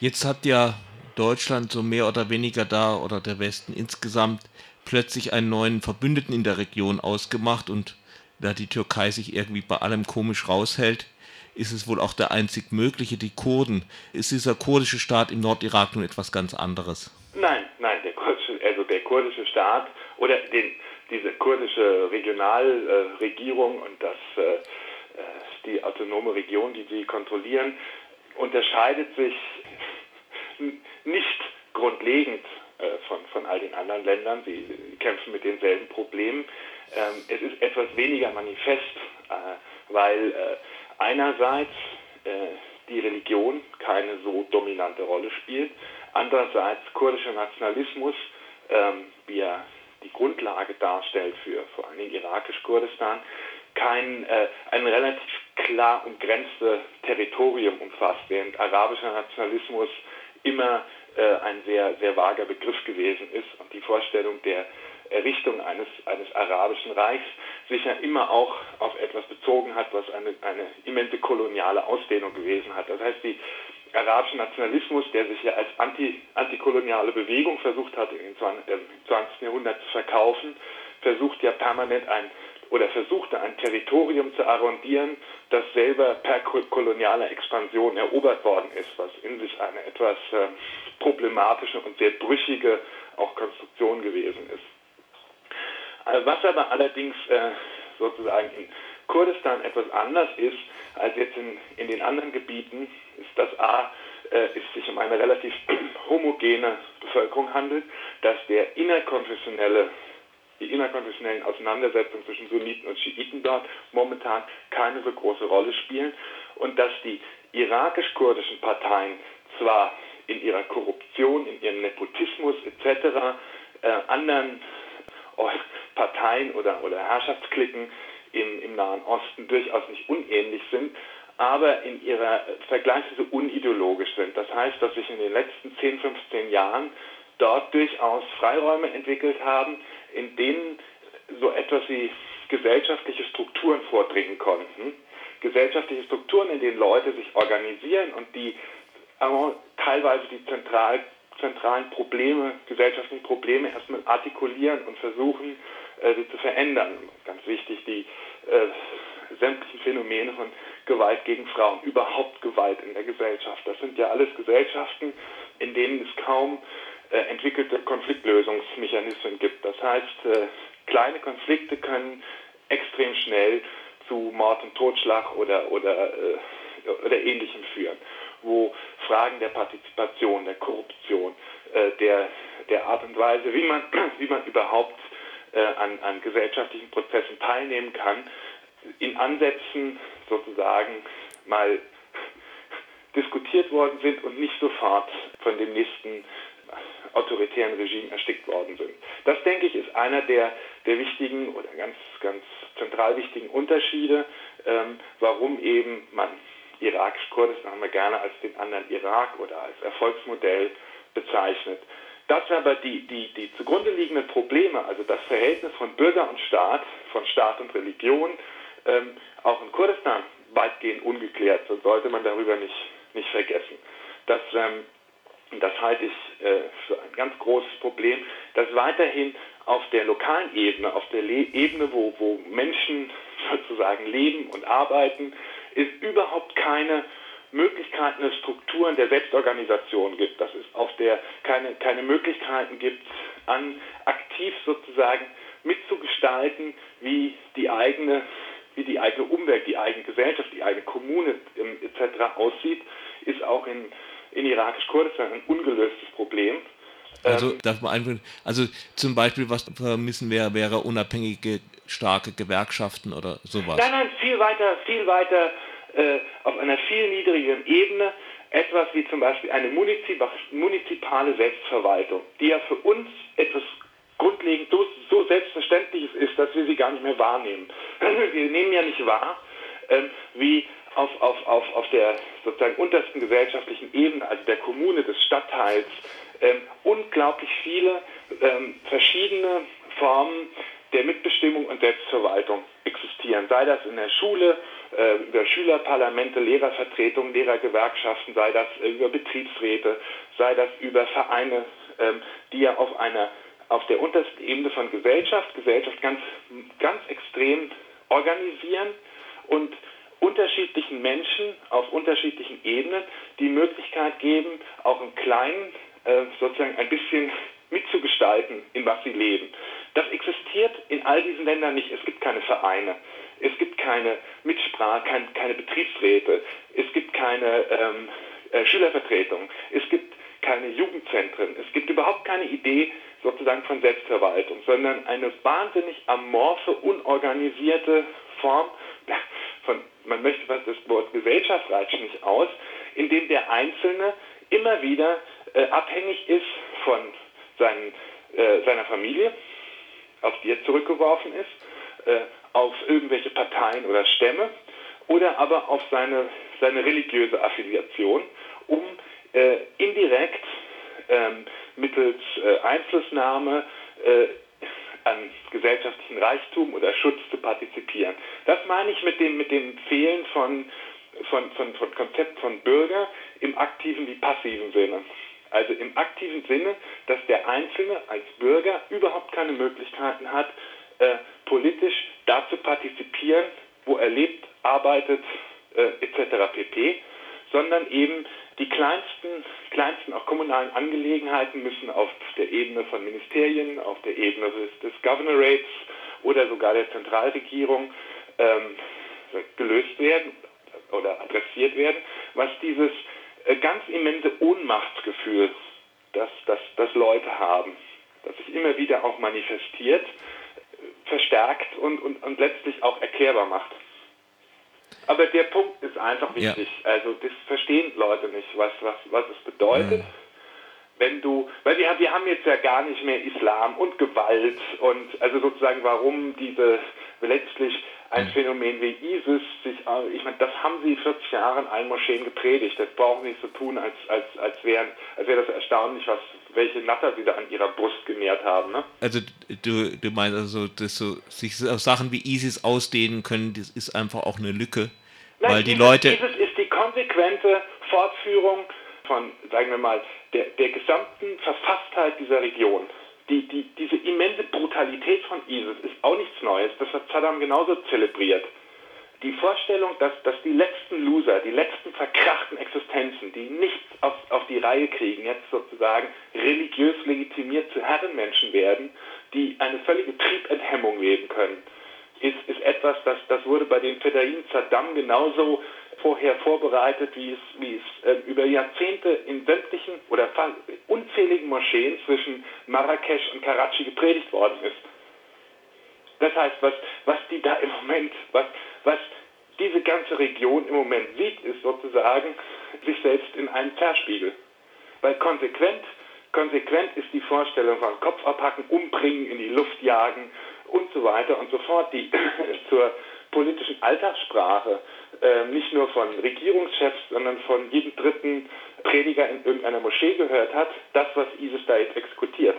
Jetzt hat ja Deutschland so mehr oder weniger da oder der Westen insgesamt plötzlich einen neuen Verbündeten in der Region ausgemacht und da die Türkei sich irgendwie bei allem komisch raushält, ist es wohl auch der einzig mögliche, die Kurden. Ist dieser kurdische Staat im Nordirak nun etwas ganz anderes? Nein, nein, der kurdische, also der kurdische Staat oder den, diese kurdische Regionalregierung und das, äh, äh, die autonome Region, die sie kontrollieren, unterscheidet sich nicht grundlegend äh, von, von all den anderen Ländern. Sie kämpfen mit denselben Problemen. Ähm, es ist etwas weniger manifest, äh, weil äh, einerseits die Religion keine so dominante Rolle spielt, andererseits kurdischer Nationalismus, ähm, wie er die Grundlage darstellt für vor allen Dingen irakisch-Kurdistan, kein äh, ein relativ klar umgrenztes Territorium umfasst, während arabischer Nationalismus immer äh, ein sehr, sehr vager Begriff gewesen ist und die Vorstellung der Errichtung eines, eines arabischen Reichs sich ja immer auch auf etwas bezogen hat, was eine, eine immense koloniale Ausdehnung gewesen hat. Das heißt, die arabische Nationalismus, der sich ja als anti, antikoloniale Bewegung versucht hat, im 20. Jahrhundert zu verkaufen, versucht ja permanent ein oder versuchte ein Territorium zu arrondieren, das selber per kolonialer Expansion erobert worden ist, was in sich eine etwas äh, problematische und sehr brüchige auch Konstruktion gewesen ist. Äh, was aber allerdings äh, sozusagen in Kurdistan etwas anders ist als jetzt in, in den anderen Gebieten, ist, dass A, äh, es sich um eine relativ homogene Bevölkerung handelt, dass der innerkonfessionelle die innerkonfessionellen Auseinandersetzungen zwischen Sunniten und Schiiten dort momentan keine so große Rolle spielen und dass die irakisch-kurdischen Parteien zwar in ihrer Korruption, in ihrem Nepotismus etc. Äh, anderen oh, Parteien oder, oder Herrschaftsklicken im, im Nahen Osten durchaus nicht unähnlich sind, aber in ihrer vergleichsweise unideologisch sind. Das heißt, dass sich in den letzten 10, 15 Jahren dort durchaus Freiräume entwickelt haben, in denen so etwas wie gesellschaftliche Strukturen vordringen konnten. Gesellschaftliche Strukturen, in denen Leute sich organisieren und die teilweise die zentral, zentralen Probleme, gesellschaftlichen Probleme erstmal artikulieren und versuchen, äh, sie zu verändern. Ganz wichtig, die äh, sämtlichen Phänomene von Gewalt gegen Frauen, überhaupt Gewalt in der Gesellschaft. Das sind ja alles Gesellschaften, in denen es kaum äh, entwickelte Konfliktlösungsmechanismen gibt. Das heißt, äh, kleine Konflikte können extrem schnell zu Mord und Totschlag oder, oder, äh, oder ähnlichem führen, wo Fragen der Partizipation, der Korruption, äh, der, der Art und Weise, wie man, wie man überhaupt äh, an, an gesellschaftlichen Prozessen teilnehmen kann, in Ansätzen sozusagen mal diskutiert worden sind und nicht sofort von dem nächsten autoritären Regime erstickt worden sind. Das, denke ich, ist einer der, der wichtigen oder ganz, ganz zentral wichtigen Unterschiede, ähm, warum eben man irakisch-Kurdistan haben wir gerne als den anderen Irak oder als Erfolgsmodell bezeichnet. Dass aber die, die, die zugrunde liegenden Probleme, also das Verhältnis von Bürger und Staat, von Staat und Religion, ähm, auch in Kurdistan weitgehend ungeklärt sind, sollte man darüber nicht, nicht vergessen. Dass ähm, das halte ich äh, für ein ganz großes Problem, dass weiterhin auf der lokalen Ebene, auf der Le Ebene, wo, wo Menschen sozusagen leben und arbeiten, es überhaupt keine Möglichkeiten Strukturen der Selbstorganisation gibt, dass es auf der keine, keine Möglichkeiten gibt, an aktiv sozusagen mitzugestalten, wie die eigene, wie die eigene Umwelt, die eigene Gesellschaft, die eigene Kommune ähm, etc. aussieht, ist auch in in irakisch-Kurdistan ein ungelöstes Problem. Also ähm, darf man einführen, also zum Beispiel, was vermissen wäre, wäre unabhängige, starke Gewerkschaften oder sowas. Nein, nein, viel weiter, viel weiter äh, auf einer viel niedrigeren Ebene etwas wie zum Beispiel eine munizipale Selbstverwaltung, die ja für uns etwas grundlegend so, so Selbstverständliches ist, dass wir sie gar nicht mehr wahrnehmen. Wir nehmen ja nicht wahr, ähm, wie auf, auf, auf, auf der sozusagen untersten gesellschaftlichen Ebene, also der Kommune, des Stadtteils, ähm, unglaublich viele ähm, verschiedene Formen der Mitbestimmung und Selbstverwaltung existieren. Sei das in der Schule äh, über Schülerparlamente, Lehrervertretungen, Lehrergewerkschaften, sei das äh, über Betriebsräte, sei das über Vereine, ähm, die ja auf einer auf der untersten Ebene von Gesellschaft, Gesellschaft ganz, ganz extrem organisieren und unterschiedlichen Menschen auf unterschiedlichen Ebenen die Möglichkeit geben, auch im Kleinen äh, sozusagen ein bisschen mitzugestalten, in was sie leben. Das existiert in all diesen Ländern nicht. Es gibt keine Vereine, es gibt keine Mitsprache, kein, keine Betriebsräte, es gibt keine ähm, äh, Schülervertretung, es gibt keine Jugendzentren, es gibt überhaupt keine Idee sozusagen von Selbstverwaltung, sondern eine wahnsinnig amorphe, unorganisierte Form von, man möchte was das Wort Gesellschaft reicht nicht aus, in dem der Einzelne immer wieder äh, abhängig ist von seinen, äh, seiner Familie, auf die er zurückgeworfen ist, äh, auf irgendwelche Parteien oder Stämme oder aber auf seine, seine religiöse Affiliation, um äh, indirekt ähm, mittels äh, Einflussnahme äh, an gesellschaftlichen Reichtum oder Schutz zu partizipieren. Das meine ich mit dem, mit dem Fehlen von, von, von, von Konzept von Bürger im aktiven wie passiven Sinne. Also im aktiven Sinne, dass der Einzelne als Bürger überhaupt keine Möglichkeiten hat, äh, politisch da zu partizipieren, wo er lebt, arbeitet äh, etc. pp sondern eben die kleinsten, kleinsten auch kommunalen Angelegenheiten müssen auf der Ebene von Ministerien, auf der Ebene des, des Governorates oder sogar der Zentralregierung ähm, gelöst werden oder adressiert werden, was dieses äh, ganz immense Ohnmachtsgefühl, das, das, das Leute haben, das sich immer wieder auch manifestiert, äh, verstärkt und, und, und letztlich auch erklärbar macht. Aber der Punkt ist einfach wichtig. Ja. Also das verstehen Leute nicht, was, was, was es bedeutet. Mhm. Wenn du, weil wir, wir haben jetzt ja gar nicht mehr Islam und Gewalt und also sozusagen warum diese letztlich ein mhm. Phänomen wie ISIS sich, ich meine, das haben sie 40 Jahre in allen Moscheen gepredigt. Das brauchen sie nicht so tun, als, als, als wäre als wär das erstaunlich, was, welche Natter sie da an ihrer Brust genährt haben. Ne? Also du, du meinst also, dass so, sich auf Sachen wie ISIS ausdehnen können, das ist einfach auch eine Lücke. Nein, weil die dieses, Leute. ISIS ist die konsequente Fortführung von, sagen wir mal, der, der gesamten Verfasstheit dieser Region die, die, diese immense Brutalität von ISIS ist auch nichts Neues. Das hat Saddam genauso zelebriert. Die Vorstellung, dass, dass die letzten Loser, die letzten verkrachten Existenzen, die nichts auf, auf die Reihe kriegen, jetzt sozusagen religiös legitimiert zu Herrenmenschen werden, die eine völlige Triebenthemmung leben können, ist, ist etwas, das, das wurde bei den Fedayeen Saddam genauso vorher vorbereitet, wie es, wie es äh, über Jahrzehnte in sämtlichen oder unzähligen Moscheen zwischen Marrakesch und Karachi gepredigt worden ist. Das heißt, was, was die da im Moment, was, was diese ganze Region im Moment sieht, ist sozusagen sich selbst in einem Zerspiegel. Weil konsequent, konsequent ist die Vorstellung von Kopf abhacken, umbringen, in die Luft jagen und so weiter und so fort, die zur politischen Alltagssprache äh, nicht nur von Regierungschefs, sondern von jedem dritten Prediger in irgendeiner Moschee gehört hat, das, was ISIS da jetzt exekutiert.